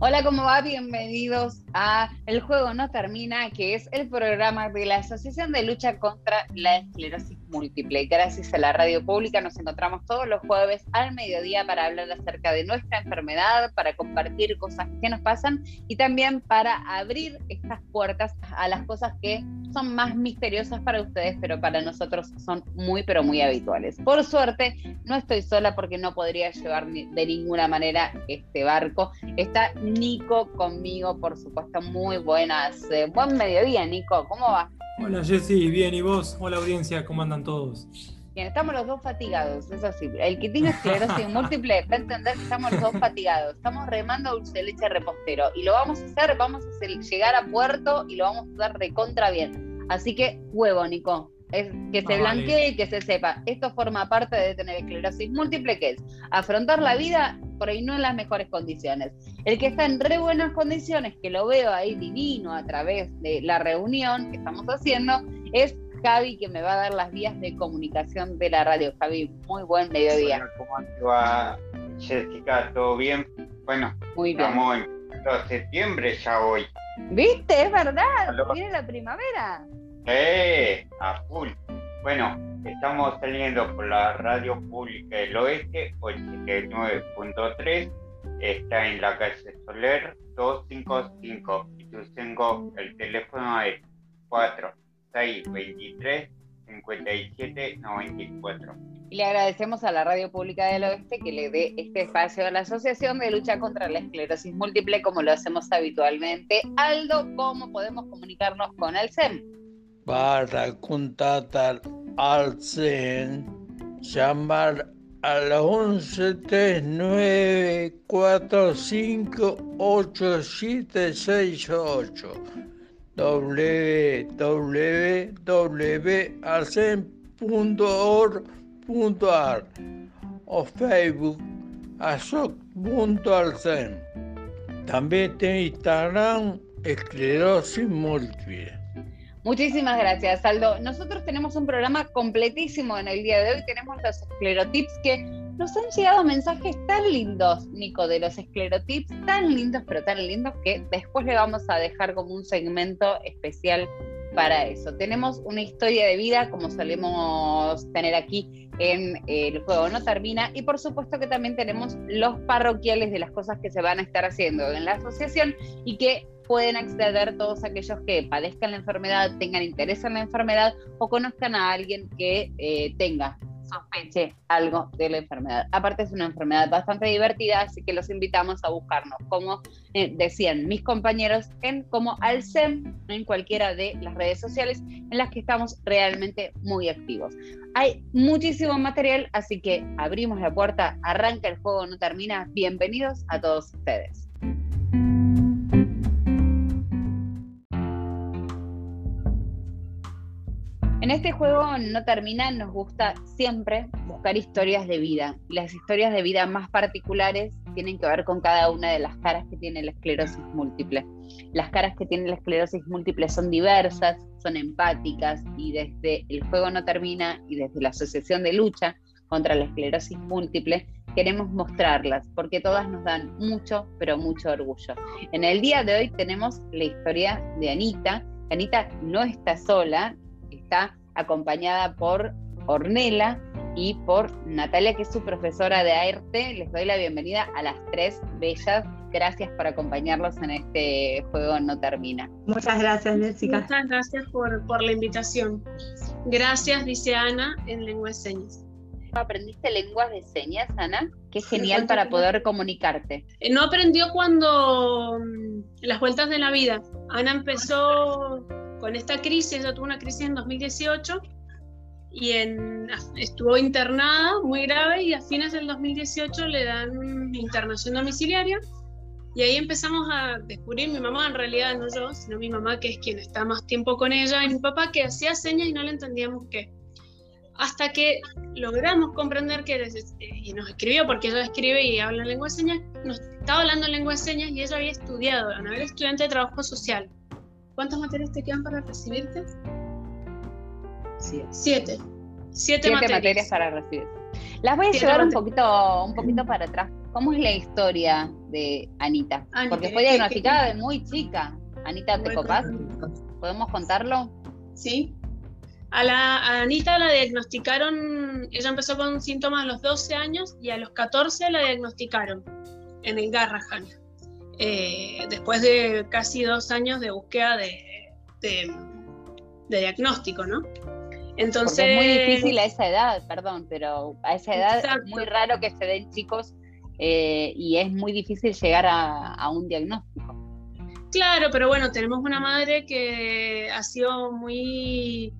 Hola, ¿cómo va? Bienvenidos a El Juego No Termina, que es el programa de la Asociación de Lucha contra la Esclerosis Múltiple. Gracias a la radio pública nos encontramos todos los jueves al mediodía para hablar acerca de nuestra enfermedad, para compartir cosas que nos pasan y también para abrir estas puertas a las cosas que son más misteriosas para ustedes, pero para nosotros son muy, pero muy habituales. Por suerte, no estoy sola porque no podría llevar de ninguna manera este barco. Está Nico conmigo, por supuesto, muy buenas. Eh, buen mediodía, Nico, ¿cómo va? Hola Jessy, bien, ¿y vos? Hola audiencia, ¿cómo andan todos? Bien, estamos los dos fatigados, eso sí. El que tiene esclerosis múltiple va a entender que estamos los dos fatigados. Estamos remando dulce leche repostero y lo vamos a hacer, vamos a hacer, llegar a puerto y lo vamos a hacer de contra bien. Así que huevo, Nico. Es que se ah, blanquee y que se sepa. Esto forma parte de tener esclerosis múltiple, que es afrontar la vida por ahí no en las mejores condiciones. El que está en re buenas condiciones, que lo veo ahí divino a través de la reunión que estamos haciendo, es Javi, que me va a dar las vías de comunicación de la radio. Javi, muy buen mediodía. ¿Cómo va, Jessica? ¿Todo bien? Bueno, muy bien. estamos en septiembre ya hoy. ¿Viste? Es verdad. Viene la primavera. Sí, a full. Bueno, Estamos saliendo por la radio pública del oeste, 89.3. Está en la calle Soler 255. Y yo tengo el teléfono es 4623 5794. Y le agradecemos a la Radio Pública del Oeste que le dé este espacio a la Asociación de Lucha contra la Esclerosis Múltiple, como lo hacemos habitualmente. Aldo, ¿cómo podemos comunicarnos con el SEM? Para contactar al CEN, llamar al 11 39 8768 www.alcen.org.ar o Facebook asoc.alcen. También tiene Instagram esclerosis múltiple. Muchísimas gracias, Aldo. Nosotros tenemos un programa completísimo en el día de hoy. Tenemos los esclerotips que nos han llegado mensajes tan lindos, Nico, de los esclerotips, tan lindos, pero tan lindos que después le vamos a dejar como un segmento especial para eso. Tenemos una historia de vida, como solemos tener aquí en El Juego No Termina, y por supuesto que también tenemos los parroquiales de las cosas que se van a estar haciendo en la asociación y que pueden acceder todos aquellos que padezcan la enfermedad, tengan interés en la enfermedad o conozcan a alguien que eh, tenga sospeche algo de la enfermedad. Aparte es una enfermedad bastante divertida, así que los invitamos a buscarnos, como eh, decían mis compañeros, en como Alcem, en cualquiera de las redes sociales en las que estamos realmente muy activos. Hay muchísimo material, así que abrimos la puerta, arranca el juego, no termina. Bienvenidos a todos ustedes. En este juego no termina, nos gusta siempre buscar historias de vida. Las historias de vida más particulares tienen que ver con cada una de las caras que tiene la esclerosis múltiple. Las caras que tiene la esclerosis múltiple son diversas, son empáticas y desde el juego no termina y desde la Asociación de Lucha contra la Esclerosis Múltiple queremos mostrarlas porque todas nos dan mucho, pero mucho orgullo. En el día de hoy tenemos la historia de Anita. Anita no está sola, está acompañada por Ornela y por Natalia, que es su profesora de arte. Les doy la bienvenida a las tres bellas. Gracias por acompañarlos en este juego No Termina. Muchas gracias, Jessica. Muchas gracias por, por la invitación. Gracias, dice Ana, en lengua de señas. ¿Aprendiste lenguas de señas, Ana? Qué genial para poder comunicarte. Eh, no aprendió cuando mm, las vueltas de la vida. Ana empezó con esta crisis, ella tuvo una crisis en 2018 y en, estuvo internada muy grave y a fines del 2018 le dan internación domiciliaria y ahí empezamos a descubrir mi mamá, en realidad no yo, sino mi mamá que es quien está más tiempo con ella y mi papá que hacía señas y no le entendíamos qué. Hasta que logramos comprender que, y nos escribió porque ella escribe y habla en lengua de señas, nos estaba hablando en lengua de señas y ella había estudiado, a nivel estudiante de trabajo social ¿Cuántas materias te quedan para recibirte? Siete. Siete. Siete, materias. para recibirte. Las voy a llevar un poquito, un poquito para atrás. ¿Cómo es la historia de Anita? Ani, Porque ¿querés fue diagnosticada de muy chica. Anita, ¿te copás? ¿Podemos contarlo? Sí. A, la, a Anita la diagnosticaron, ella empezó con síntomas a los 12 años y a los 14 la diagnosticaron en el Garrahan. Eh, después de casi dos años de búsqueda de, de- de diagnóstico, ¿no? Entonces, Porque es muy difícil a esa edad, perdón, pero a esa edad Exacto. es muy raro que se den chicos eh, y es muy difícil llegar a, a un diagnóstico. Claro, pero bueno, tenemos una madre que ha sido muy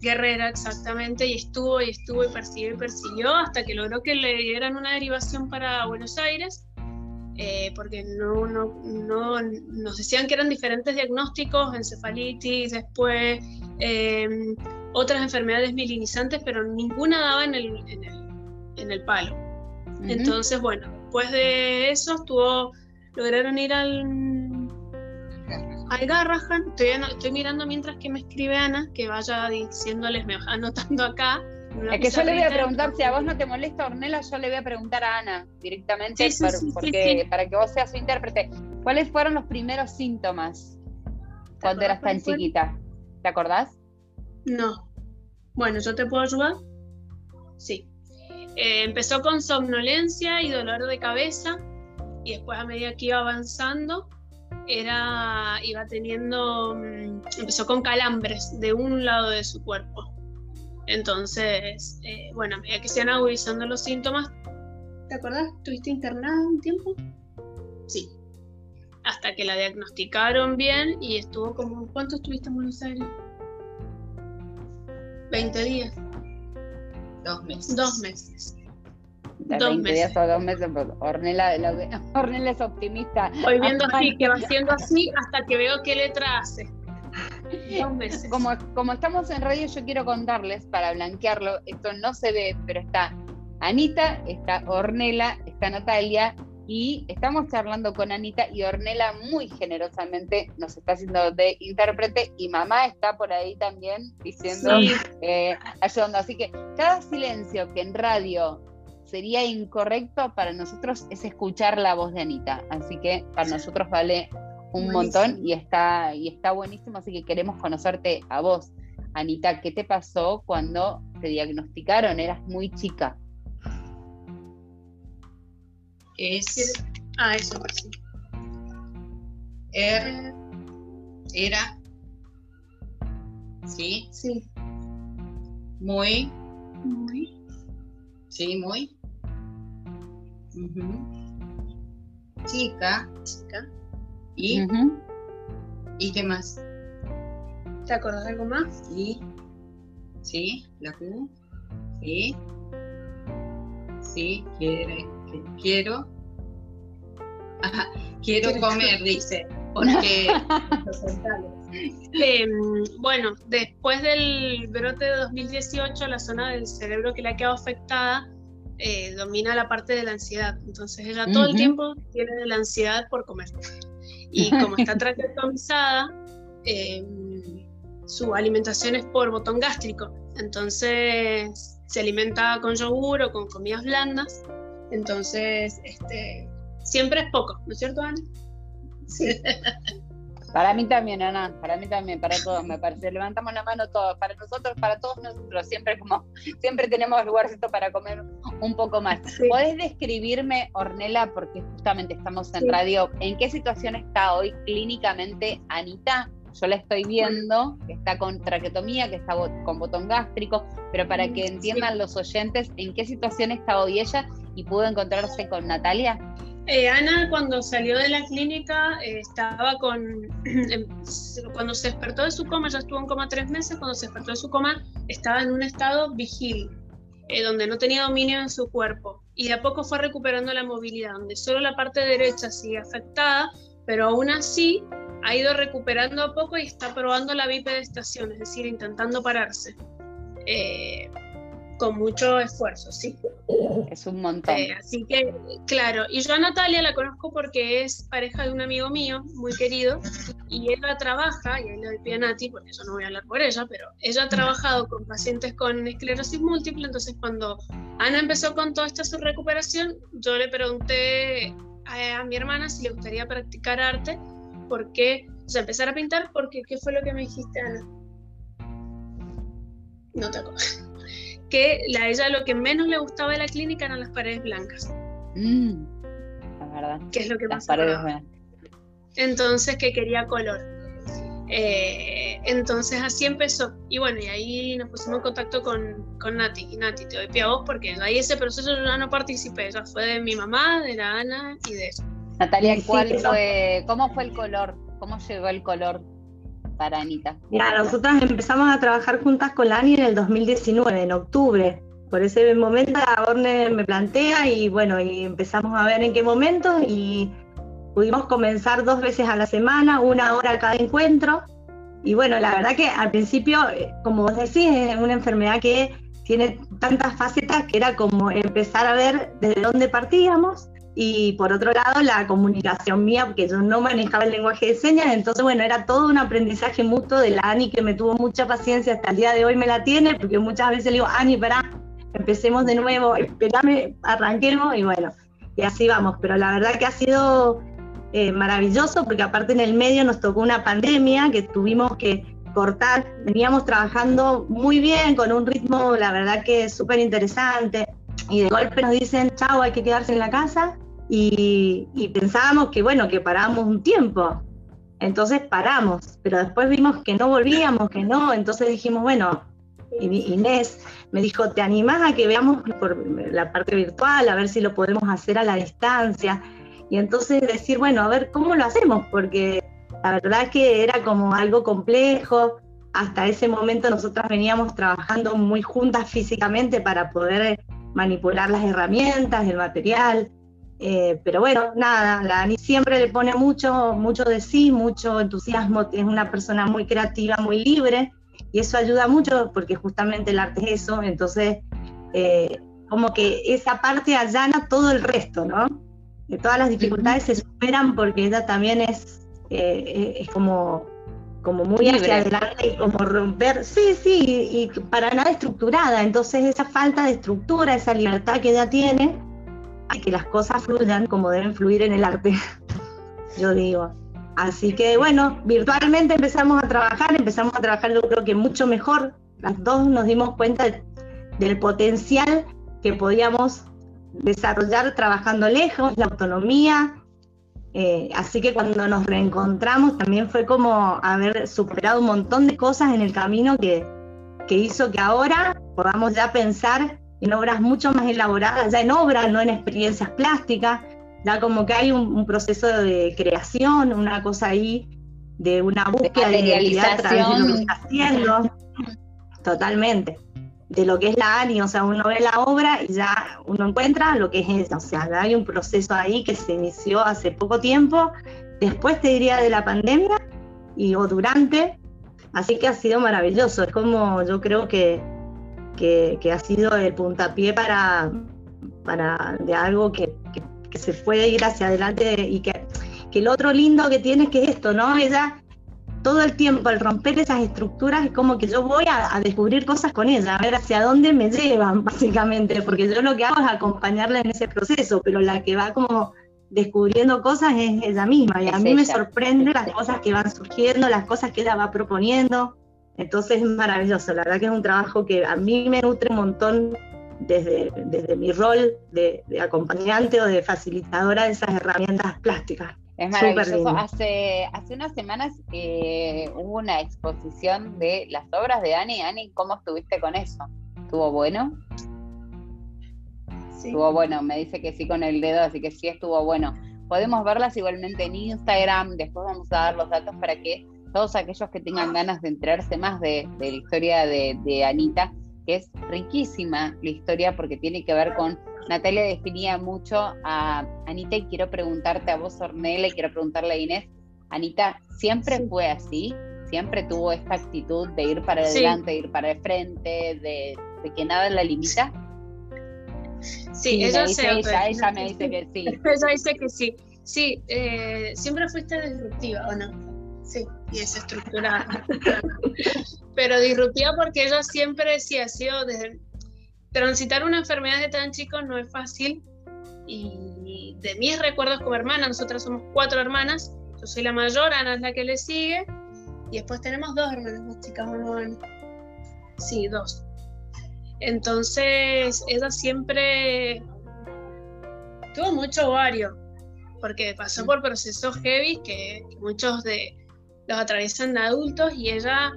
guerrera exactamente y estuvo y estuvo y persiguió y persiguió hasta que logró que le dieran una derivación para Buenos Aires, eh, porque no, no, no, nos decían que eran diferentes diagnósticos, encefalitis, después eh, otras enfermedades mielinizantes, pero ninguna daba en el, en el, en el palo. Entonces, bueno, después de eso estuvo, lograron ir al, al Garrahan. Estoy, mirando mientras que me escribe Ana, que vaya diciéndoles, me va anotando acá. Es que yo le voy a preguntar, si a vos no te molesta, Ornella, yo le voy a preguntar a Ana directamente Sí, sí, por- sí, sí, porque, para que vos seas su intérprete. ¿Cuáles fueron los primeros síntomas cuando eras tan chiquita? ¿Te acordás? No. Bueno, ¿yo te puedo ayudar? Sí. Eh, empezó con somnolencia y dolor de cabeza y después a medida que iba avanzando era iba teniendo mm, empezó con calambres de un lado de su cuerpo. Entonces, eh, bueno, a medida que se agudizando los síntomas, ¿te acordás? ¿Estuviste internada un tiempo? Sí. Hasta que la diagnosticaron bien y estuvo como ¿cuánto estuviste en Buenos Aires? 20 días, Dos meses. dos meses. De Dos 20 días meses. o dos meses, Ornella, la- Ornella es optimista. Voy viendo Ay, así, que va haciendo así hasta que veo qué letra hace. Como, como estamos en radio, yo quiero contarles, para blanquearlo, esto no se ve, pero está Anita, está Ornella, está Natalia, y estamos charlando con Anita y Ornella muy generosamente nos está haciendo de intérprete, y mamá está por ahí también diciendo, Sí. eh, ayudando. Así que cada silencio que en radio sería incorrecto para nosotros es escuchar la voz de Anita. Así que para nosotros vale un Buenísimo. montón y está, y está buenísimo, así que queremos conocerte a vos. Anita, ¿qué te pasó cuando te diagnosticaron? Eras muy chica. Es Ah, eso sí. er, era, sí, Sí. muy, Muy. sí, muy. Chica, Chica. Y, y qué más. ¿Te acordás de algo más? Sí, sí, la Q, sí, sí, quiere, que- quiero, Ajá, quiero ¿Quieres comer, dice, porque Eh, bueno, después del brote de 2018, la zona del cerebro que le ha quedado afectada eh, domina la parte de la ansiedad. Entonces ella todo el tiempo tiene la ansiedad por comer. Y como está traqueotomizada, eh, su alimentación es por botón gástrico. Entonces se alimenta con yogur o con comidas blandas. Entonces, este, siempre es poco, ¿no es cierto, Ana? Sí. Para mí también, Ana, para mí también, para todos, me parece. Levantamos la mano todos, para nosotros, para todos nosotros, siempre como, siempre tenemos lugarcito para comer un poco más. Sí. ¿Podés describirme, Ornella, porque justamente estamos en Sí. radio, en qué situación está hoy clínicamente Anita? Yo la estoy viendo, que está con traqueotomía, que está con botón gástrico, pero para que Sí. entiendan los oyentes, ¿en qué situación está hoy ella y pudo encontrarse con Natalia? Eh, Ana cuando salió de la clínica eh, estaba con, em, cuando se despertó de su coma, ya estuvo en coma tres meses, cuando se despertó de su coma estaba en un estado vigil, eh, donde no tenía dominio en su cuerpo y a poco fue recuperando la movilidad, donde solo la parte derecha sigue afectada, pero aún así ha ido recuperando a poco y está probando la bipedestación, es decir, intentando pararse. Con mucho esfuerzo, sí. Es un montón. Eh, así que, claro, y yo a Natalia la conozco porque es pareja de un amigo mío, muy querido, y ella trabaja, y ahí le doy a Nati, porque yo no voy a hablar por ella, pero ella ha trabajado con pacientes con esclerosis múltiple, entonces cuando Ana empezó con toda esta su recuperación, yo le pregunté a, a mi hermana si le gustaría practicar arte, porque, o sea, empezar a pintar, porque, ¿qué fue lo que me dijiste, Ana? No te acuerdas que a ella lo que menos le gustaba de la clínica eran las paredes blancas. Mm, la verdad. Que es lo que Las más paredes blancas. Entonces, que quería color. Eh, entonces así empezó. Y bueno, y ahí nos pusimos en contacto con, con Nati. Y Nati, te doy pie a vos porque ahí ese proceso yo ya no participé. Ya fue de mi mamá, de la Ana y de eso. Natalia, ¿cuál fue, ¿cómo fue el color? ¿Cómo llegó el color para Anita? Mira, nosotras empezamos a trabajar juntas con la Ani en el 2019, en octubre. Por ese momento Orne me plantea y bueno, y empezamos a ver en qué momento y pudimos comenzar dos veces a la semana, una hora cada encuentro. Y bueno, la verdad que al principio, eh, como vos decís, es una enfermedad que tiene tantas facetas que era como empezar a ver desde dónde partíamos y por otro lado la comunicación mía, porque yo no manejaba el lenguaje de señas, entonces bueno, era todo un aprendizaje mutuo de la Ani que me tuvo mucha paciencia, hasta el día de hoy me la tiene, porque muchas veces le digo, Ani, pará, empecemos de nuevo, esperame, arranquemos y bueno, y así vamos, pero la verdad que ha sido eh, maravilloso porque aparte en el medio nos tocó una pandemia que tuvimos que cortar, veníamos trabajando muy bien, con un ritmo, la verdad que súper interesante, y de golpe nos dicen, chao, hay que quedarse en la casa, y, pensábamos que bueno, que parábamos un tiempo, entonces paramos, pero después vimos que no volvíamos, que no, entonces dijimos, bueno, Inés me dijo, ¿te animás a que veamos por la parte virtual, a ver si lo podemos hacer a la distancia? Y entonces decir, bueno, a ver cómo lo hacemos, porque la verdad que era como algo complejo. Hasta ese momento nosotras veníamos trabajando muy juntas físicamente para poder manipular las herramientas, el material. Eh, pero bueno, nada, la Ani siempre le pone mucho, mucho de sí, mucho entusiasmo, es una persona muy creativa, muy libre, y eso ayuda mucho porque justamente el arte es eso, entonces eh, como que esa parte allana todo el resto, ¿no? Que todas las dificultades se superan porque ella también es, eh, es como, como muy Libre. hacia adelante y como romper, sí, sí, y, y para nada estructurada, entonces esa falta de estructura, esa libertad que ella tiene, hace que las cosas fluyan como deben fluir en el arte, yo digo. Así que bueno, virtualmente empezamos a trabajar, empezamos a trabajar yo creo que mucho mejor. Las dos nos dimos cuenta de- del potencial que podíamos desarrollar trabajando lejos, la autonomía. Eh, así que cuando nos reencontramos también fue como haber superado un montón de cosas en el camino que, que hizo que ahora podamos ya pensar en obras mucho más elaboradas, ya en obras, no en experiencias plásticas, ya como que hay un, un proceso de creación, una cosa ahí de una búsqueda de, identidad a través de lo que está haciendo. Totalmente. De lo que es la ANI, o sea, uno ve la obra y ya uno encuentra lo que es ella. O sea, hay un proceso ahí que se inició hace poco tiempo, después te diría de la pandemia y o durante. Así que ha sido maravilloso. Es como yo creo que, que, ha sido el puntapié para, para de algo que, que- se puede ir hacia adelante y que, que lo otro lindo que tiene es que esto, ¿no? Ella todo el tiempo al romper esas estructuras es como que yo voy a, a descubrir cosas con ella, a ver hacia dónde me llevan, básicamente, porque yo lo que hago es acompañarla en ese proceso, pero la que va como descubriendo cosas es ella misma, y a Es mí me sorprende las cosas que van surgiendo, las cosas que ella va proponiendo, entonces es maravilloso, la verdad que es un trabajo que a mí me nutre un montón desde, desde mi rol de, de acompañante o de facilitadora de esas herramientas plásticas. Es maravilloso. Hace, hace unas semanas eh, hubo una exposición de las obras de Ani. Ani, ¿cómo estuviste con eso? ¿Estuvo bueno? Sí. Estuvo bueno, me dice que sí con el dedo, así que sí estuvo bueno. Podemos verlas igualmente en Instagram, después vamos a dar los datos para que todos aquellos que tengan ganas de enterarse más de, de la historia de, de Anita, que es riquísima la historia porque tiene que ver con, Natalia definía mucho a Anita y quiero preguntarte a vos, Ornella, y quiero preguntarle a Inés, Anita, ¿siempre Sí. fue así? ¿Siempre tuvo esta actitud de ir para Sí. adelante, de ir para el frente, de de que nada la limita? Sí, ella dice se ella, ella me dice que sí. Ella dice que sí. Sí, eh, siempre fuiste disruptiva, ¿o no? Sí, y es estructurada. Pero disruptiva porque ella siempre sí ha sido desde transitar una enfermedad de tan chico no es fácil. Y de mis recuerdos como hermana, nosotras somos cuatro hermanas, yo soy la mayor, Ana es la que le sigue, y después tenemos dos hermanas más chicas, ¿o no? Sí, dos. Entonces, ella siempre tuvo mucho ovario, porque pasó por procesos heavy que, que muchos de los atraviesan de adultos y ella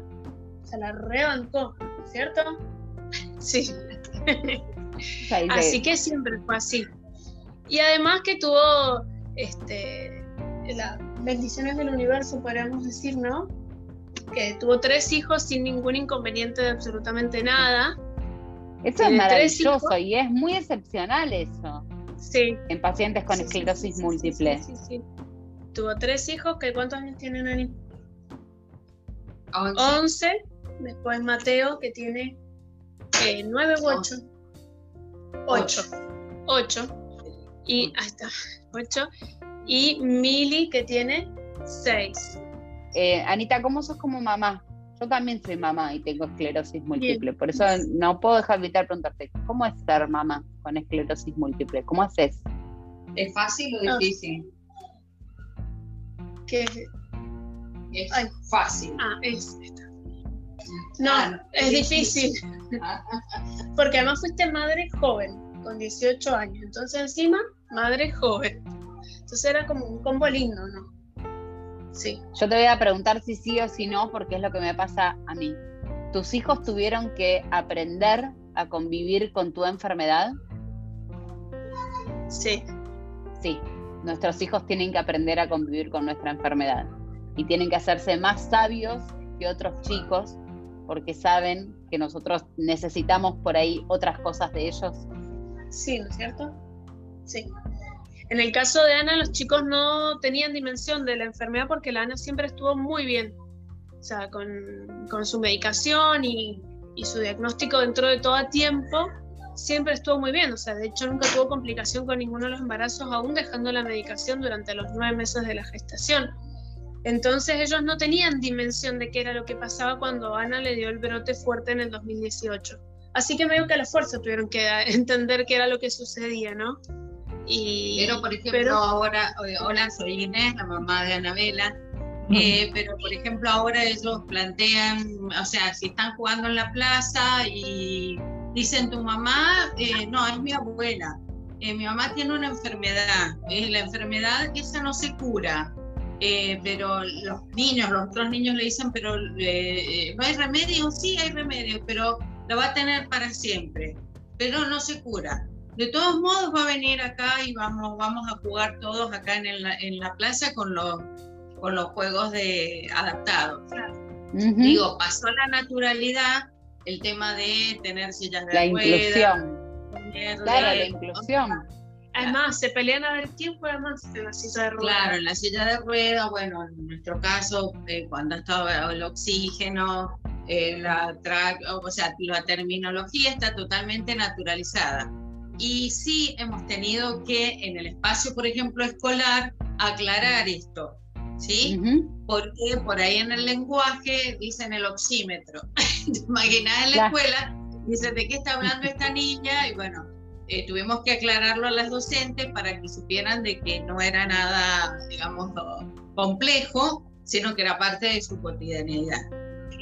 se la rebancó, ¿cierto? Sí. Así que siempre fue así. Y además que tuvo este, las bendiciones del universo, podríamos decir, ¿no? Que tuvo tres hijos sin ningún inconveniente de absolutamente nada. Eso es tres maravilloso y es muy excepcional eso Sí. en pacientes con sí, esclerosis sí, sí, múltiple. sí, sí, sí. Tuvo tres hijos, que ¿cuántos años tiene Nani? Once. 11. Después Mateo, que tiene eh, 9 u 8. 8. 8. Y ahí está, 8. Y Mili, que tiene 6. Eh, Anita, ¿cómo sos como mamá? Yo también soy mamá y tengo esclerosis múltiple, por eso no puedo dejar de evitar preguntarte, ¿cómo es ser mamá con esclerosis múltiple? ¿Cómo haces? ¿Es fácil o Ah. difícil? Que, Es Ay. fácil. ah, es esta. No, Ah, no, es difícil. Ah, Porque además fuiste madre joven, con 18 años. Entonces encima, madre joven. Entonces era como un combo lindo, ¿no? Sí. Yo te voy a preguntar si sí o si no, porque es lo que me pasa a mí. ¿Tus hijos tuvieron que aprender a convivir con tu enfermedad? Sí. Sí, nuestros hijos tienen que aprender a convivir con nuestra enfermedad y tienen que hacerse más sabios que otros chicos porque saben que nosotros necesitamos por ahí otras cosas de ellos. Sí, ¿no es cierto? Sí. En el caso de Ana, los chicos no tenían dimensión de la enfermedad porque la Ana siempre estuvo muy bien. O sea, con, con su medicación y, y su diagnóstico dentro de todo a tiempo, siempre estuvo muy bien. O sea, de hecho nunca tuvo complicación con ninguno de los embarazos, aún dejando la medicación durante los nueve meses de la gestación. Entonces ellos no tenían dimensión de qué era lo que pasaba cuando Ana le dio el brote fuerte en el 2018. Así que medio que a la fuerza tuvieron que entender qué era lo que sucedía, ¿no? Y, Pero, por ejemplo, pero- ahora, hola, soy Inés, la mamá de Anabela. Eh, pero, por ejemplo, ahora ellos plantean, o sea, si están jugando en la plaza y dicen tu mamá, eh, no, es mi abuela. Eh, mi mamá tiene una enfermedad. eh, la enfermedad esa no se cura. Eh, pero los niños, los otros niños le dicen, pero eh, eh, no hay remedio. Sí, hay remedio, pero lo va a tener para siempre. Pero no se cura. De todos modos va a venir acá y vamos, vamos a jugar todos acá en, el- en la plaza con los, con los juegos de adaptados. Ujú. Digo, pasó la naturalidad, el tema de tener sillas de la ruedas, inclusión. Claro, eh, la inclusión. Además se pelean a ver quién juega más en la silla de ruedas. Claro, en la silla de ruedas, bueno, en nuestro caso, eh, cuando estaba el oxígeno, eh, la tra- o sea, la terminología está totalmente naturalizada. Y sí hemos tenido que en el espacio, por ejemplo, escolar, aclarar esto, ¿sí? Porque por ahí en el lenguaje dicen el oxímetro. ¿Te imaginas en la escuela? Dicen, ¿de qué está hablando esta niña? Y bueno, eh, tuvimos que aclararlo a las docentes para que supieran de que no era nada, digamos, complejo, sino que era parte de su cotidianidad.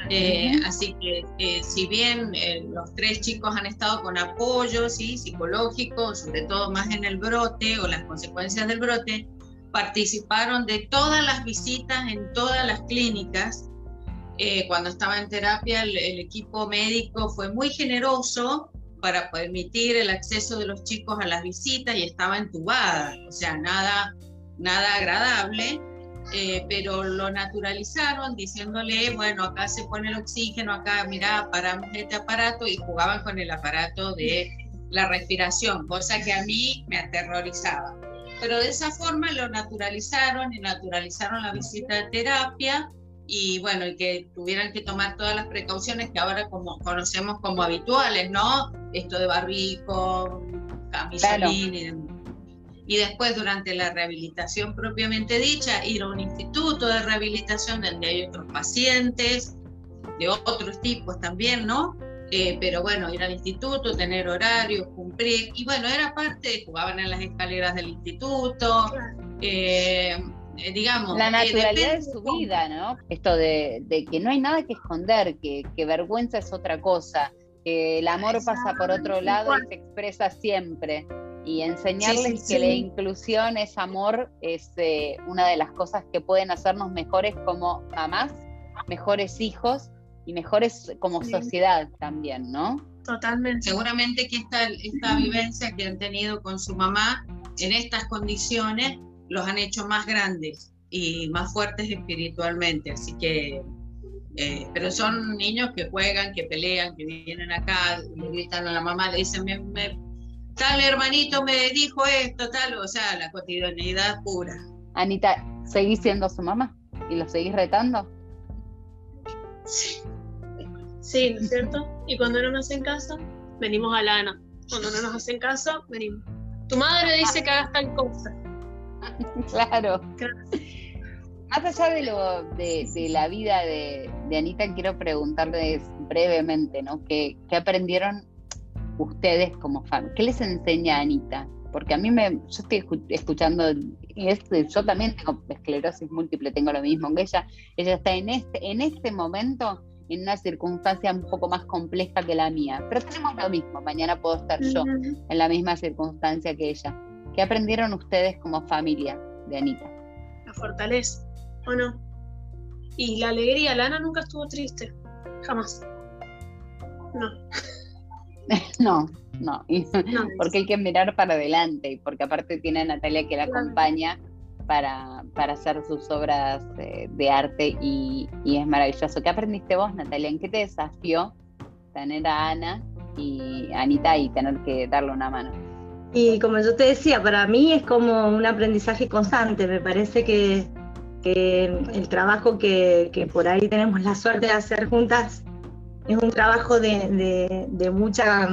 Eh. Así que eh, si bien eh, los tres chicos han estado con apoyo ¿sí? psicológico, sobre todo más en el brote o las consecuencias del brote, participaron de todas las visitas en todas las clínicas. Eh, cuando estaba en terapia, el, el equipo médico fue muy generoso para permitir el acceso de los chicos a las visitas y estaba entubada, o sea, nada, nada agradable. Eh, pero lo naturalizaron diciéndole, bueno, acá se pone el oxígeno, acá, mira, paramos este aparato y jugaban con el aparato de la respiración, cosa que a mí me aterrorizaba. Pero de esa forma lo naturalizaron y naturalizaron la visita de terapia y bueno, y que tuvieran que tomar todas las precauciones que ahora como conocemos como habituales, ¿no? Esto de barbico, camisolín y y después durante la rehabilitación propiamente dicha, ir a un instituto de rehabilitación donde hay otros pacientes de otros tipos también, ¿no? Eh, pero bueno, ir al instituto, tener horarios, cumplir, y bueno, era parte, jugaban en las escaleras del instituto, eh, digamos. La naturalidad de su vida, ¿no? Esto de, que no hay nada que esconder, que, que vergüenza es otra cosa, que el amor pasa por otro lado y se expresa siempre y enseñarles que la inclusión es amor es eh, una de las cosas que pueden hacernos mejores como mamás, mejores hijos y mejores como sociedad también, ¿no? Totalmente. Seguramente que esta, esta vivencia que han tenido con su mamá en estas condiciones los han hecho más grandes y más fuertes espiritualmente, así que eh, pero son niños que juegan, que pelean, que vienen acá, le gritan a la mamá, le dicen, me, me tal hermanito me dijo esto, tal, o sea, la cotidianidad pura. Anita, ¿seguís siendo su mamá? ¿Y lo seguís retando? Sí. Sí, ¿no es cierto? Y cuando no nos hacen caso, venimos a la Ana. Cuando no nos hacen caso, venimos. Tu madre dice que hagas tal cosa. claro. Más allá de, lo, de, la vida de, Anita, quiero preguntarles brevemente, ¿no? ¿Qué, qué aprendieron ustedes como familia? ¿Qué les enseña Anita? Porque a mí me, yo estoy escuchando, y yo también tengo esclerosis múltiple, tengo lo mismo que ella. Ella está en este, en este momento en una circunstancia un poco más compleja que la mía, pero tenemos lo mismo. Mañana puedo estar yo en la misma circunstancia que ella. ¿Qué aprendieron ustedes como familia de Anita? La fortaleza, ¿o no? Y la alegría, Lana nunca estuvo triste, jamás. No. no, no, porque hay que mirar para adelante y porque aparte tiene a Natalia que la acompaña para, para hacer sus obras de arte y, es maravilloso. ¿Qué aprendiste vos, Natalia? ¿En qué te desafió tener a Ana y Anita y tener que darle una mano? Y como yo te decía, para mí es como un aprendizaje constante. Me parece que, el trabajo que, por ahí tenemos la suerte de hacer juntas es un trabajo de, mucha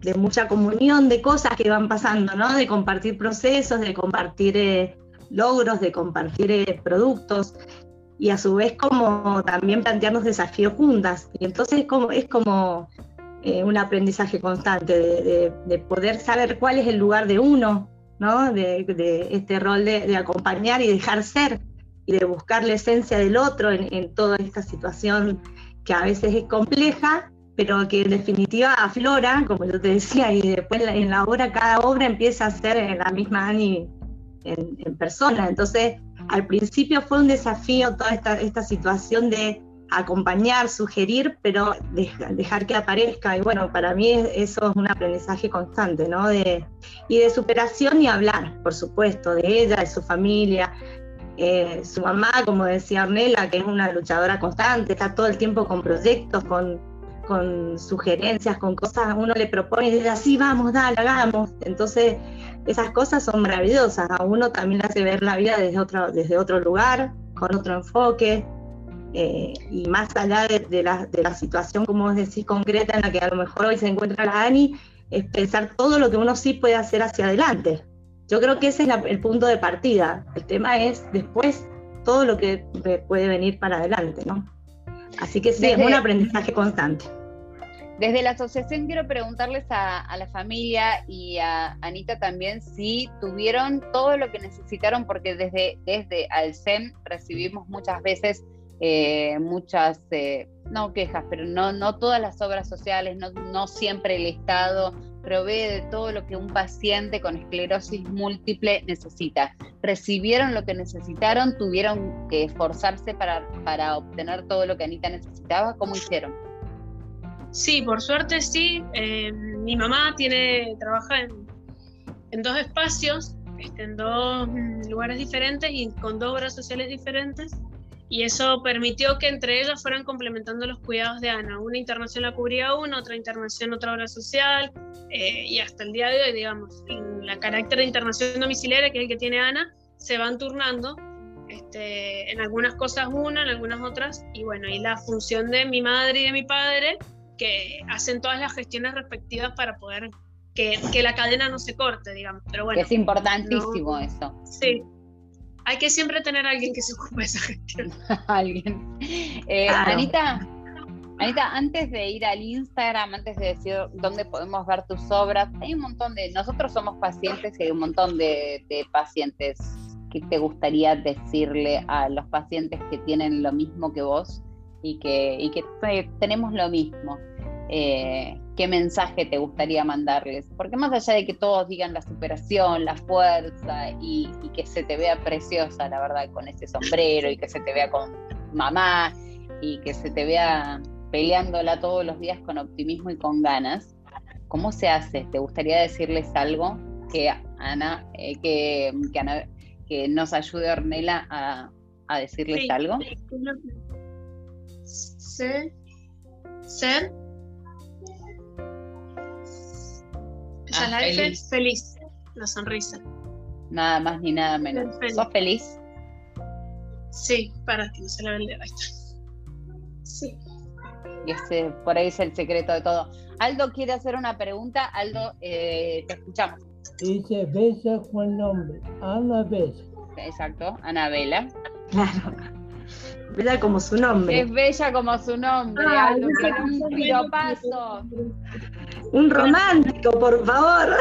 de mucha comunión de cosas que van pasando, ¿no? De compartir procesos, de compartir eh, logros, de compartir eh, productos y a su vez como también plantearnos desafíos juntas. Y entonces es como, es como eh, un aprendizaje constante de, poder saber cuál es el lugar de uno, ¿no? De, este rol de, acompañar y dejar ser y de buscar la esencia del otro en, en toda esta situación que a veces es compleja, pero que en definitiva aflora, como yo te decía, y después en la obra, cada obra empieza a ser la misma Ani en, persona. Entonces, al principio fue un desafío toda esta, esta situación de acompañar, sugerir, pero dejar que aparezca. Y bueno, para mí eso es un aprendizaje constante, ¿no? Y de superación y hablar, por supuesto, de ella, de su familia, eh, su mamá, como decía Arnela, que es una luchadora constante, está todo el tiempo con proyectos, con, sugerencias, con cosas, uno le propone y dice, así vamos, dale, hagamos. Entonces, esas cosas son maravillosas, a uno también hace ver la vida desde otro lugar, con otro enfoque, eh, y más allá de, la, de, la, situación, como decís, concreta en la que a lo mejor hoy se encuentra la Ani, es pensar todo lo que uno sí puede hacer hacia adelante. Yo creo que ese es el punto de partida. El tema es después todo lo que puede venir para adelante, ¿no? Así que sí, es un aprendizaje constante. Desde la asociación quiero preguntarles a, la familia y a Anita también si tuvieron todo lo que necesitaron, porque desde, desde Alcem recibimos muchas veces eh, muchas, eh, no quejas, pero no, no todas las obras sociales, no, no siempre el Estado provee de todo lo que un paciente con esclerosis múltiple necesita. Recibieron lo que necesitaron, tuvieron que esforzarse para, para obtener todo lo que Anita necesitaba. ¿Cómo hicieron? Sí, por suerte sí. Eh, mi mamá tiene, trabaja en, en dos espacios, este, en dos mm, lugares diferentes y con dos obras sociales diferentes y eso permitió que entre ellas fueran complementando los cuidados de Ana. Una internación la cubría una, otra internación otra obra social, eh, y hasta el día de hoy, digamos, la carácter de internación domiciliaria, que es el que tiene Ana, se van turnando Este, en algunas cosas una, en algunas otras, y bueno, y la función de mi madre y de mi padre, que hacen todas las gestiones respectivas para poder que, que la cadena no se corte, digamos. Pero bueno, es importantísimo eso. Sí, hay que siempre tener a alguien que se ocupe de esa gestión. alguien. Eh, Claro. Anita, Anita, antes de ir al Instagram, antes de decir dónde podemos ver tus obras, hay un montón de, nosotros somos pacientes y hay un montón de, de pacientes. ¿Qué te gustaría decirle a los pacientes que tienen lo mismo que vos y que, y que te- tenemos lo mismo? Eh, ¿Qué mensaje te gustaría mandarles? Porque más allá de que todos digan la superación, la fuerza y, y que se te vea preciosa, la verdad, con ese sombrero y que se te vea con mamá y que se te vea peleándola todos los días con optimismo y con ganas, ¿cómo se hace? ¿Te gustaría decirles algo que Ana, eh, que, que, Ana- que nos ayude Ornela a, a decirles Sí. algo? Ser, ser es Ah, la F, feliz. la sonrisa. Nada más ni nada menos. Feliz. ¿Sos feliz? Sí, para que no se la dedo. Ahí está. Sí. Y ese, por ahí es el secreto de todo. Aldo quiere hacer una pregunta. Aldo, eh, te escuchamos. Dice Bella fue el nombre. Ana Bella. Exacto, Anabela. Claro. Bella como su nombre. Es bella como su nombre, Ah, Aldo, con un piropazo. Un romántico, por favor.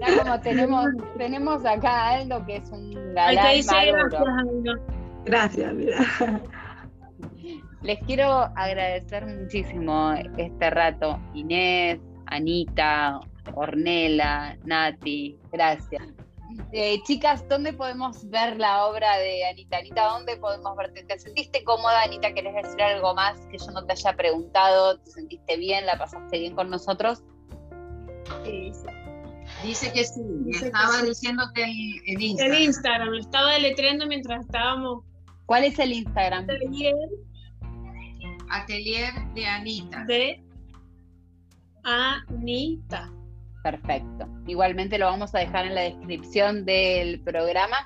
Ya como tenemos, tenemos acá a Aldo, que es un galán dice gracias. Aldo. Gracias, mira. Les quiero agradecer muchísimo este rato. Inés, Anita, Ornela, Nati, gracias. Eh, chicas, ¿dónde podemos ver la obra de Anita? Anita, ¿dónde podemos verte? ¿Te sentiste cómoda, Anita? ¿Querés decir algo más que yo no te haya preguntado? ¿Te sentiste bien? ¿La pasaste bien con nosotros? Sí, sí. Dice que sí, Dice que estaba sí. diciéndote el, el El Instagram. Instagram, lo estaba deletreando mientras estábamos ¿Cuál es el Instagram? ayer Atelier de Anita. de Anita. Perfecto. Igualmente lo vamos a dejar en la descripción del programa,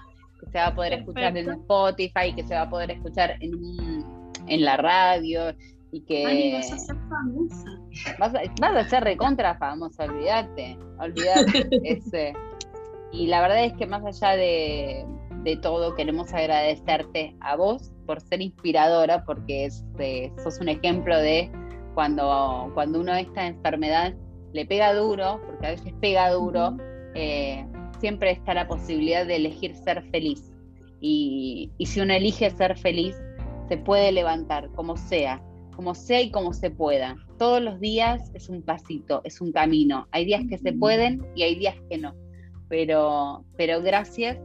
que se va a poder escuchar en. Spotify, que se va a poder escuchar en, en la radio y que Ani, vas a ser famosa. vas a, vas a ser recontra famosa, olvídate, olvídate. ese. Y la verdad es que más allá de, de todo, queremos agradecerte a vos por ser inspiradora, porque es, eh, sos un ejemplo de cuando, cuando uno esta enfermedad le pega duro, porque a veces pega duro, eh, siempre está la posibilidad de elegir ser feliz. Y, y si uno elige ser feliz, se puede levantar, como sea, como sea y como se pueda. Todos los días es un pasito, es un camino. Hay días que se pueden y hay días que no. Pero, pero gracias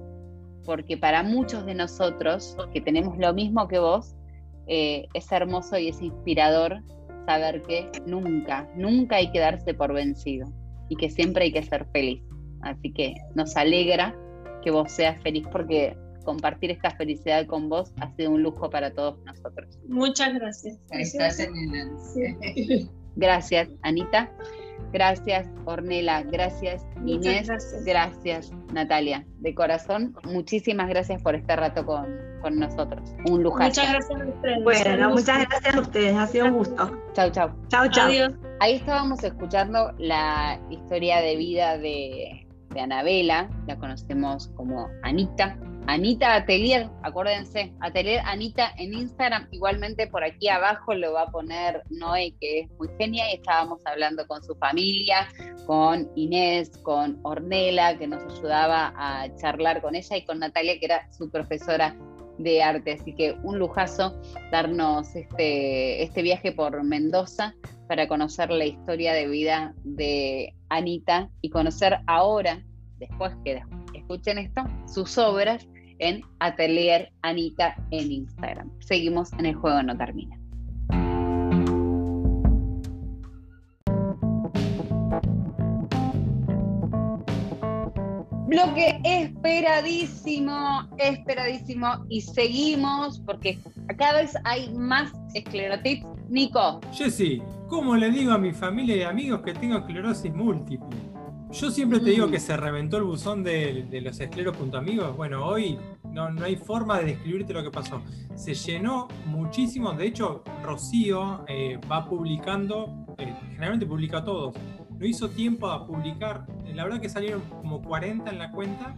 porque para muchos de nosotros que tenemos lo mismo que vos, eh, es hermoso y es inspirador saber que nunca, nunca hay que darse por vencido y que siempre hay que ser feliz. Así que nos alegra que vos seas feliz porque compartir esta felicidad con vos ha sido un lujo para todos nosotros. Muchas gracias. Estás en el... Sí. Gracias, Anita. Gracias, Ornela. Gracias, Inés. gracias. Gracias, Natalia. De corazón, muchísimas gracias por este rato con, con nosotros. Un lujazo. Muchas gracias a ustedes. Bueno, muchas gracias a ustedes. Ha sido un gusto. Chau, chau. Chao, chao. Adiós. Ahí estábamos escuchando la historia de vida de, de Anabela, la conocemos como Anita. Anita Atelier, acuérdense, Atelier Anita en Instagram, igualmente por aquí abajo lo va a poner Noé, que es muy genia, y estábamos hablando con su familia, con Inés, con Ornela, que nos ayudaba a charlar con ella, y con Natalia, que era su profesora de arte. Así que un lujazo darnos este, este viaje por Mendoza para conocer la historia de vida de Anita y conocer ahora, después que escuchen esto, sus obras en Atelier Anita en Instagram. Seguimos en el juego no termina. Bloque esperadísimo, esperadísimo y seguimos porque cada vez hay más esclerotips. Nico, Jessy, ¿cómo le digo a mi familia y amigos que tengo esclerosis múltiple? Yo siempre te digo Mm. que se reventó el buzón de, de los escleros junto amigos. Bueno, hoy no, no hay forma de describirte lo que pasó. Se llenó muchísimo, de hecho, Rocío eh, va publicando, eh, generalmente publica todos, no hizo tiempo a publicar, la verdad que salieron como 40 en la cuenta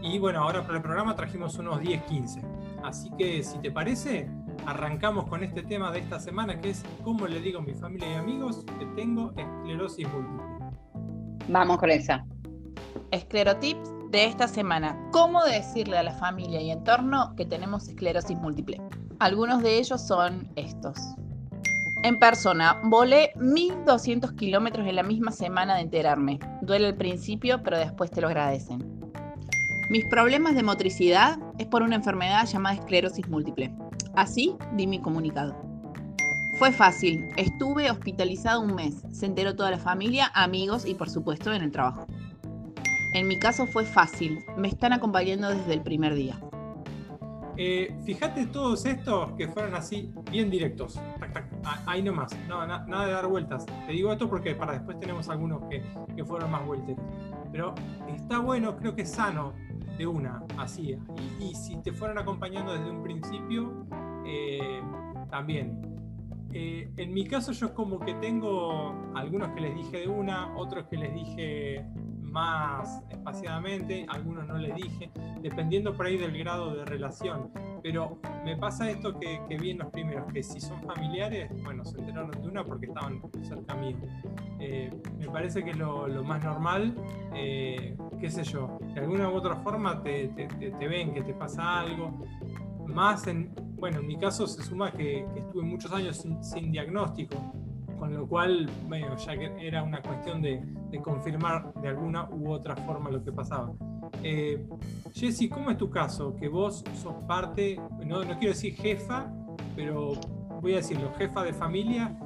y bueno, ahora para el programa trajimos unos 10, 15. Así que si te parece, arrancamos con este tema de esta semana que es cómo le digo a mi familia y amigos que tengo esclerosis múltiple. Vamos con esa. Esclerotips de esta semana. ¿Cómo decirle a la familia y entorno que tenemos esclerosis múltiple? Algunos de ellos son estos. En persona, volé 1200 kilómetros en la misma semana de enterarme. Duele al principio, pero después te lo agradecen. Mis problemas de motricidad es por una enfermedad llamada esclerosis múltiple. Así di mi comunicado. Fue fácil, estuve hospitalizado un mes, se enteró toda la familia, amigos y por supuesto en el trabajo. En mi caso fue fácil, me están acompañando desde el primer día. Eh, fíjate todos estos que fueron así, bien directos. Ah, ahí no, nada de dar vueltas. Te digo esto porque para después tenemos algunos que, que fueron más vueltas. Pero está bueno, creo que es sano de una, así. Y, si te fueron acompañando desde un principio, eh, también. Eh, en mi caso yo como que tengo algunos que les dije de una, otros que les dije más espaciadamente, algunos no les dije, dependiendo por ahí del grado de relación. Pero me pasa esto que, vi en los primeros, que si son familiares, bueno, se enteraron de una porque estaban cerca mío. Eh, me parece que lo, lo más normal, eh, qué sé yo, de alguna u otra forma te, te, ven que te pasa algo. Más en, bueno, en mi caso se suma que, que estuve muchos años sin, sin diagnóstico con lo cual, bueno, ya que era una cuestión de, de, confirmar de alguna u otra forma lo que pasaba. Eh, Jessy, ¿cómo es tu caso? Que vos sos parte, no, no quiero decir jefa, pero voy a decirlo, jefa de familia.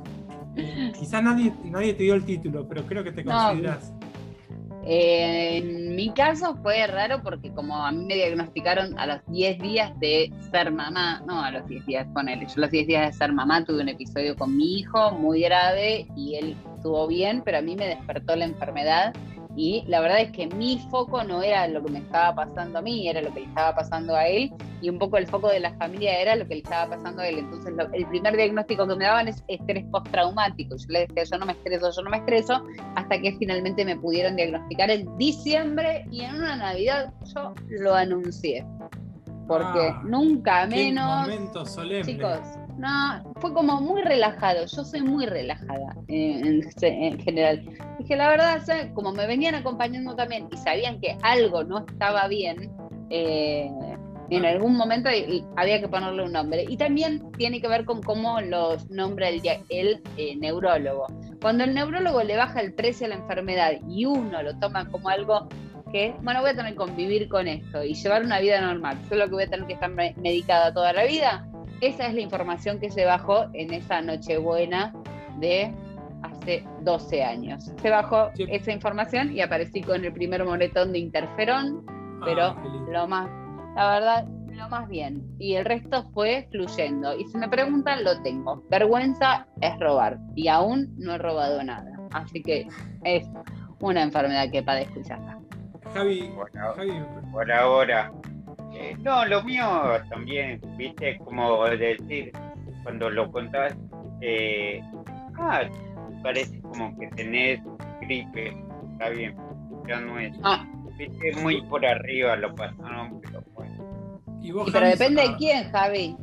Eh, quizás nadie, nadie te dio el título, pero creo que te consideras. Eh, en mi caso fue raro porque como a mí me diagnosticaron a los 10 días de ser mamá, no a los 10 días, ponele, yo a los 10 días de ser mamá tuve un episodio con mi hijo muy grave y él estuvo bien, pero a mí me despertó la enfermedad y la verdad es que mi foco no era lo que me estaba pasando a mí, era lo que le estaba pasando a él y un poco el foco de la familia era lo que le estaba pasando a él. Entonces el primer diagnóstico que me daban es estrés postraumático. Yo le decía, yo no me estreso, yo no me estreso, hasta que finalmente me pudieron diagnosticar en diciembre y en una Navidad yo lo anuncié. Porque ah, nunca menos... Momento solemne. Chicos, no, fue como muy relajado. Yo soy muy relajada en, general. Dije, la verdad, como me venían acompañando también y sabían que algo no estaba bien, eh, en algún momento había que ponerle un nombre. Y también tiene que ver con cómo los nombra el, el eh, neurólogo. Cuando el neurólogo le baja el precio a la enfermedad y uno lo toma como algo que, bueno, voy a tener que convivir con esto y llevar una vida normal, solo que voy a tener que estar medicada toda la vida, esa es la información que se bajó en esa Nochebuena de hace 12 años. Se bajó esa información y aparecí con el primer moretón de interferón, ah, pero lo más, la verdad, lo más bien. Y el resto fue fluyendo. Y si me preguntan, lo tengo. Vergüenza es robar. Y aún no he robado nada. Así que es una enfermedad que padezco y ya está. Javi, Javi. por ahora eh, no, lo mío también, viste, como decir, cuando lo contás, eh, ah, parece como que tenés gripe, está bien, ya no es. Ah. Viste, muy por arriba lo pasaron, pero bueno. ¿Y vos, pero depende de quién, Javi.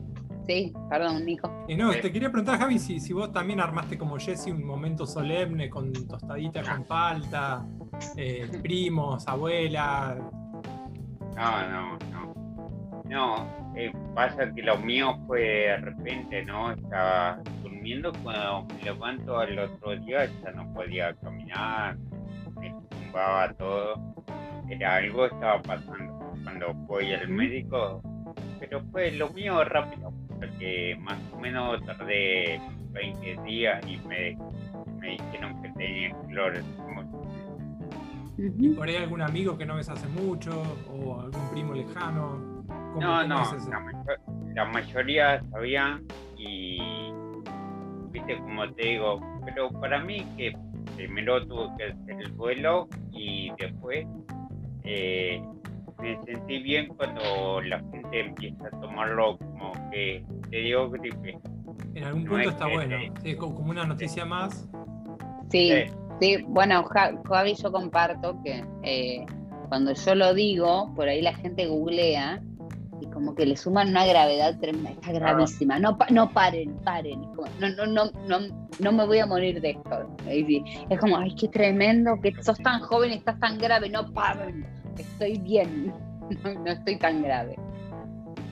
Sí, perdón, Nico. Y no, te quería preguntar, Javi, si, si vos también armaste como Jesse un momento solemne con tostadita con palta, eh, primos, abuela. No, no, no, eh, pasa que lo mío fue de repente, ¿no? Estaba durmiendo cuando me levanto al otro día ya no podía caminar, me tumbaba todo. Era algo estaba pasando. Cuando fui al médico, pero fue lo mío rápido, porque más o menos tardé 20 días y me, me dijeron que tenía flores ¿Y por ahí algún amigo que no ves hace mucho o algún primo lejano? No, no, la, mayoría sabían y, viste, como te digo, pero para mí que primero tuvo que hacer el vuelo y después, eh, me sentí bien cuando la gente empieza a tomarlo como que te dio gripe. En algún No punto es está que- bueno. Sí, co- como una noticia más. Sí, Sí. sí, bueno, Ja- Javi, yo comparto que eh, cuando yo lo digo, por ahí la gente googlea como que le suman una gravedad tremenda, está gravísima, no, pa- no paren, paren, no, no, no, no, no me voy a morir de esto. Sí, Es como, ay, qué tremendo, que sos tan joven y estás tan grave, no paren, estoy bien, no, no estoy tan grave.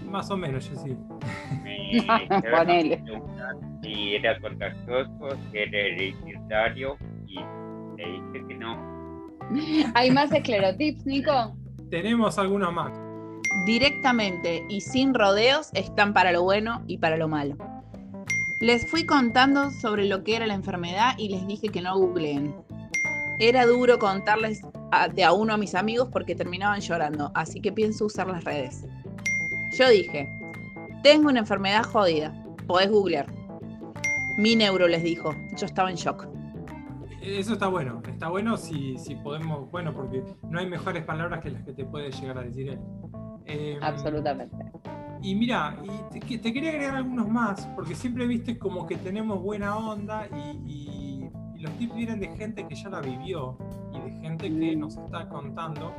Más o menos, Jessy. Me hicieron Ponele. preguntar si era contagioso, era hereditario y le dije que no. ¿Hay más esclerotips, Nico? Tenemos algunos más. Directamente y sin rodeos están para lo bueno y para lo malo. Les fui contando sobre lo que era la enfermedad y les dije que no googleen. Era duro contarles a- de a uno a mis amigos porque terminaban llorando, así que pienso usar las redes. Yo dije, tengo una enfermedad jodida, podés googlear. Mi neuro les dijo, yo estaba en shock. Eso está bueno. Está bueno si, si podemos. Bueno, porque no hay mejores palabras que las que te puede llegar a decir él. Eh, Absolutamente. Y mira, y te, te quería agregar algunos más, porque siempre viste como que tenemos buena onda y, y- y los tips vienen de gente que ya la vivió y de gente que nos está contando.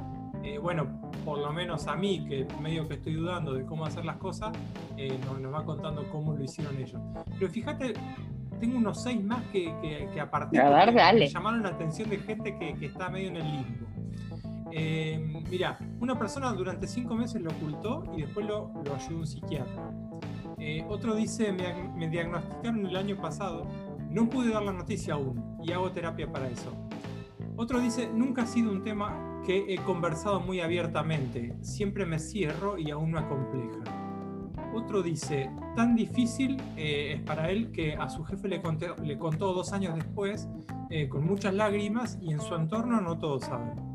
eh, bueno, por lo menos a mí, que medio que estoy dudando de cómo hacer las cosas, eh, nos, nos va contando cómo lo hicieron ellos. Pero fíjate, tengo unos seis más que, que, que aparté A ver, porque dale. me llamaron la atención de gente que, que está medio en el limbo. Eh, mira, una persona durante cinco meses lo ocultó y después lo, lo ayudó un psiquiatra. Eh, otro dice, me, me diagnosticaron el año pasado, no pude dar la noticia aún y hago terapia para eso. Otro dice, nunca ha sido un tema que he conversado muy abiertamente, siempre me cierro y aún me acompleja. Otro dice, tan difícil eh, es para él que a su jefe le, le contó dos años después, eh, con muchas lágrimas, y en su entorno no todos saben.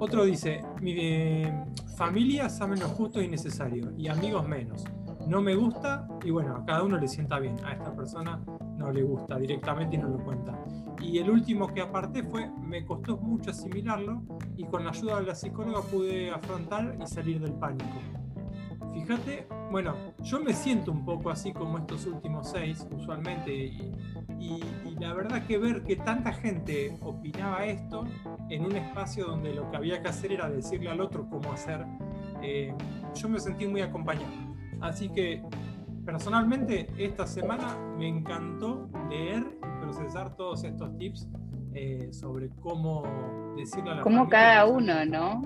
Otro dice, mi eh, familia sabe lo justo y necesario, y amigos menos. No me gusta, y bueno, a cada uno le sienta bien. A esta persona no le gusta directamente y no lo cuenta. Y el último que aparté fue, me costó mucho asimilarlo, y con la ayuda de la psicóloga pude afrontar y salir del pánico. Fíjate, bueno, yo me siento un poco así como estos últimos seis, usualmente, y, y- y la verdad que ver que tanta gente opinaba esto en un espacio donde lo que había que hacer era decirle al otro cómo hacer, eh, yo me sentí muy acompañado. Así que personalmente esta semana me encantó leer y procesar todos estos tips eh, sobre cómo decirle a la Como cada uno. ¿no?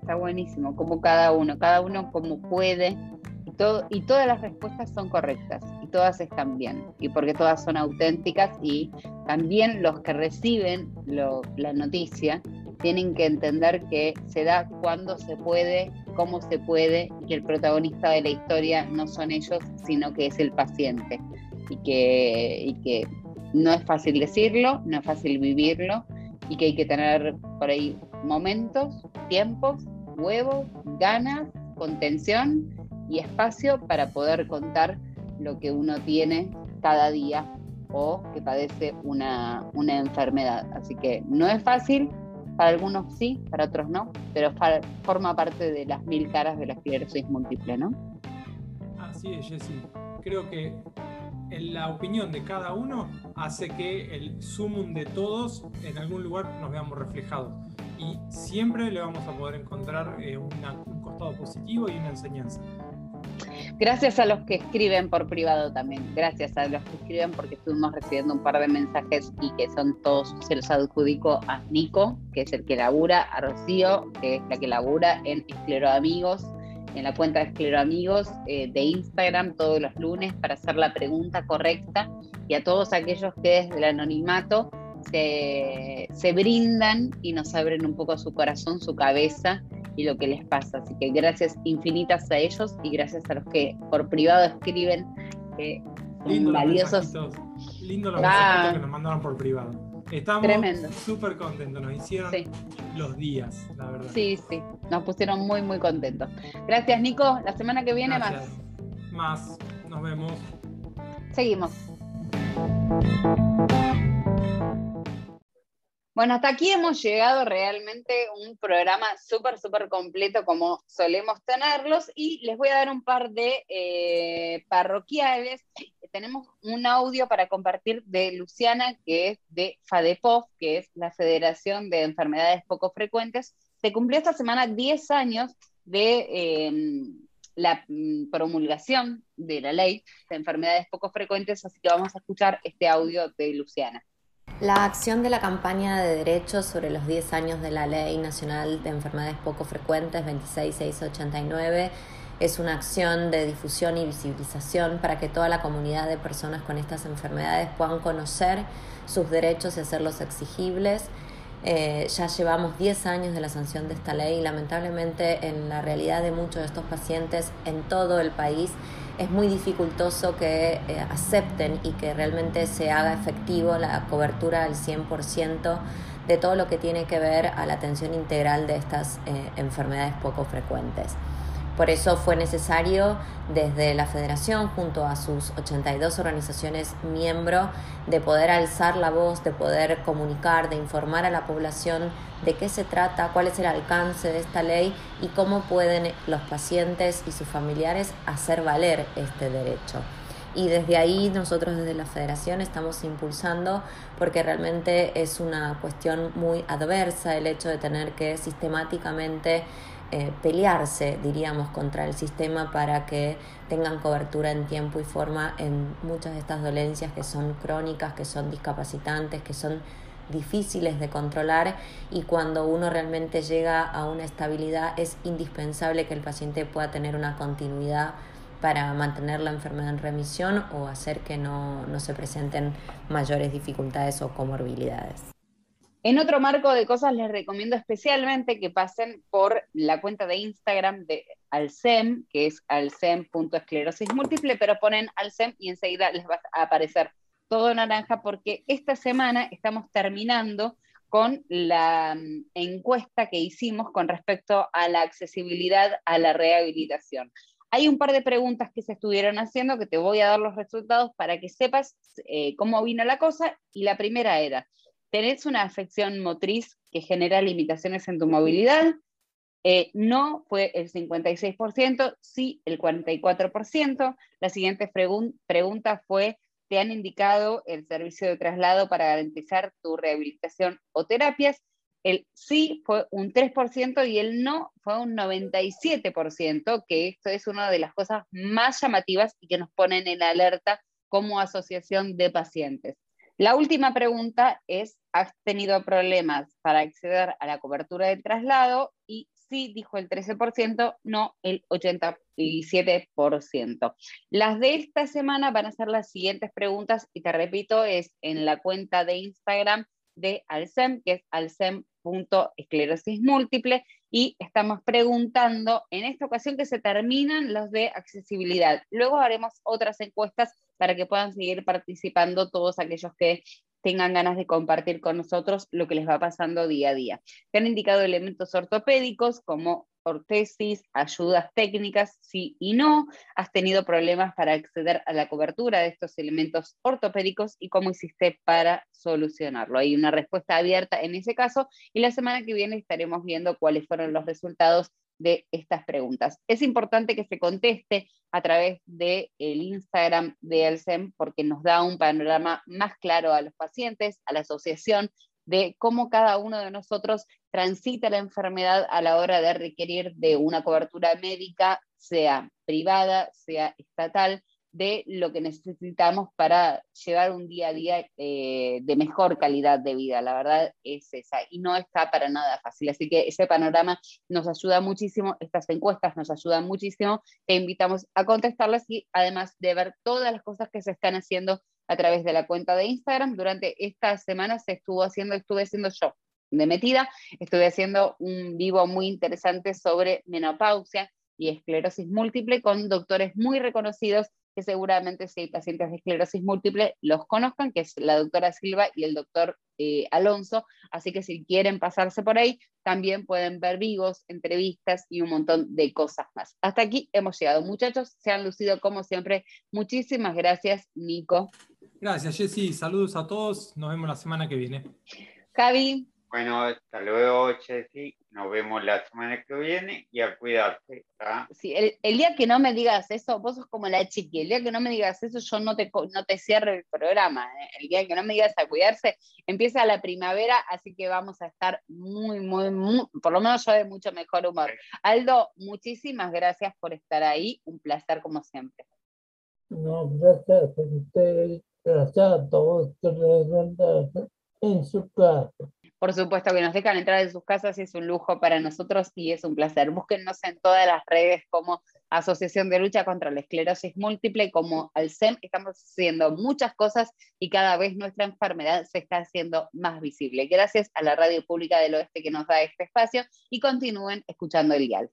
Está buenísimo, como cada uno, cada uno como puede. Y, todo, y todas las respuestas son correctas todas están bien. Y porque todas son auténticas y también los que reciben la noticia tienen que entender que se da cuando se puede, cómo se puede y que el protagonista de la historia no son ellos, sino que es el paciente. Y que, y que no es fácil decirlo, no es fácil vivirlo y que hay que tener por ahí momentos, tiempos, huevos, ganas, contención y espacio para poder contar lo que uno tiene cada día o que padece una, una enfermedad. Así que no es fácil, para algunos sí, para otros no, pero forma parte de las mil caras de la esclerosis múltiple, ¿no? Así es, Jessy. Creo que en la opinión de cada uno hace que el sumum de todos en algún lugar nos veamos reflejados. Y siempre le vamos a poder encontrar eh, un costado positivo y una enseñanza. Gracias a los que escriben por privado también. Gracias a los que escriben porque estuvimos recibiendo un par de mensajes y que son todos, se los adjudico a Nico, que es el que labura, a Rocío, que es la que labura en Escleroamigos, en la cuenta de Escleroamigos eh, de Instagram todos los lunes para hacer la pregunta correcta y a todos aquellos que desde el anonimato se, se brindan y nos abren un poco su corazón, su cabeza y lo que les pasa. Así que gracias infinitas a ellos y gracias a los que por privado escriben que son Lindo valiosos. lindo los Ah. que nos mandaron por privado. Estamos súper contentos, nos hicieron Sí. los días, la verdad. Sí, sí, nos pusieron muy, muy contentos. Gracias, Nico. La semana que viene Gracias. Más, nos vemos. más. Seguimos. Bueno, hasta aquí hemos llegado realmente un programa súper, súper completo como solemos tenerlos y les voy a dar un par de eh, parroquiales. Tenemos un audio para compartir de Luciana, que es de FADEPOF, que es la Federación de Enfermedades Poco Frecuentes. Se cumplió esta semana 10 años de em, la mm, promulgación de la ley de enfermedades poco frecuentes, así que vamos a escuchar este audio de Luciana. La acción de la campaña de derechos sobre los 10 años de la Ley Nacional de Enfermedades Poco Frecuentes 26689 es una acción de difusión y visibilización para que toda la comunidad de personas con estas enfermedades puedan conocer sus derechos y hacerlos exigibles. Eh, ya llevamos 10 años de la sanción de esta ley y lamentablemente en la realidad de muchos de estos pacientes en todo el país es muy dificultoso que eh, acepten y que realmente se haga efectivo la cobertura al 100% de todo lo que tiene que ver a la atención integral de estas eh, enfermedades poco frecuentes. Por eso fue necesario desde la federación, junto a sus 82 organizaciones miembros, de poder alzar la voz, de poder comunicar, de informar a la población de qué se trata, cuál es el alcance de esta ley y cómo pueden los pacientes y sus familiares hacer valer este derecho. Y desde ahí nosotros desde la federación estamos impulsando porque realmente es una cuestión muy adversa el hecho de tener que sistemáticamente eh, pelearse, diríamos, contra el sistema para que tengan cobertura en tiempo y forma en muchas de estas dolencias que son crónicas, que son discapacitantes, que son difíciles de controlar y cuando uno realmente llega a una estabilidad es indispensable que el paciente pueda tener una continuidad para mantener la enfermedad en remisión o hacer que no, no se presenten mayores dificultades o comorbilidades. En otro marco de cosas les recomiendo especialmente que pasen por la cuenta de Instagram de Alcem, que es alcem.esclerosis múltiple, pero ponen Alcem y enseguida les va a aparecer todo naranja porque esta semana estamos terminando con la mm, encuesta que hicimos con respecto a la accesibilidad a la rehabilitación. Hay un par de preguntas que se estuvieron haciendo que te voy a dar los resultados para que sepas eh, cómo vino la cosa. Y la primera era, ¿Tenés una afección motriz que genera limitaciones en tu movilidad? Eh, no fue el 56%, sí el 44%. La siguiente pregunta fue, ¿te han indicado el servicio de traslado para garantizar tu rehabilitación o terapias? El sí fue un 3% y el no fue un 97%, que esto es una de las cosas más llamativas y que nos ponen en alerta como asociación de pacientes. La última pregunta es, ¿has tenido problemas para acceder a la cobertura del traslado? Y sí, dijo el 13%, no el 87%. Las de esta semana van a ser las siguientes preguntas y te repito, es en la cuenta de Instagram de Alcem, que es alcem.esclerosis múltiple, y estamos preguntando en esta ocasión que se terminan los de accesibilidad. Luego haremos otras encuestas para que puedan seguir participando todos aquellos que tengan ganas de compartir con nosotros lo que les va pasando día a día. Se han indicado elementos ortopédicos como ortesis, ayudas técnicas, sí y no. Has tenido problemas para acceder a la cobertura de estos elementos ortopédicos y cómo hiciste para solucionarlo. Hay una respuesta abierta en ese caso y la semana que viene estaremos viendo cuáles fueron los resultados de estas preguntas. Es importante que se conteste a través del el Instagram de Elsem porque nos da un panorama más claro a los pacientes, a la asociación, de cómo cada uno de nosotros transita la enfermedad a la hora de requerir de una cobertura médica, sea privada, sea estatal, de lo que necesitamos para llevar un día a día eh, de mejor calidad de vida. La verdad es esa y no está para nada fácil. Así que ese panorama nos ayuda muchísimo, estas encuestas nos ayudan muchísimo. Te invitamos a contestarlas y además de ver todas las cosas que se están haciendo a través de la cuenta de Instagram. Durante esta semana se estuvo haciendo, estuve haciendo yo de metida, estuve haciendo un vivo muy interesante sobre menopausia y esclerosis múltiple con doctores muy reconocidos que seguramente si hay pacientes de esclerosis múltiple los conozcan, que es la doctora Silva y el doctor eh, Alonso. Así que si quieren pasarse por ahí, también pueden ver vivos, entrevistas y un montón de cosas más. Hasta aquí hemos llegado, muchachos. Se han lucido como siempre. Muchísimas gracias, Nico. Gracias, Jessy. Saludos a todos. Nos vemos la semana que viene. Javi. Bueno, hasta luego, Jessy. Nos vemos la semana que viene y a cuidarse. Sí, el, día que no me digas eso, vos sos como la chiqui, el día que no me digas eso, yo no te, no te cierro el programa. ¿eh? El día que no me digas a cuidarse, empieza la primavera, así que vamos a estar muy, muy, muy, por lo menos yo de mucho mejor humor. Aldo, muchísimas gracias por estar ahí. Un placer como siempre. No, gracias a ustedes, en su casa. Por supuesto que nos dejan entrar en sus casas y es un lujo para nosotros y es un placer. Búsquennos en todas las redes como Asociación de Lucha contra la Esclerosis Múltiple, como Alcem. Estamos haciendo muchas cosas y cada vez nuestra enfermedad se está haciendo más visible. Gracias a la Radio Pública del Oeste que nos da este espacio y continúen escuchando el dial.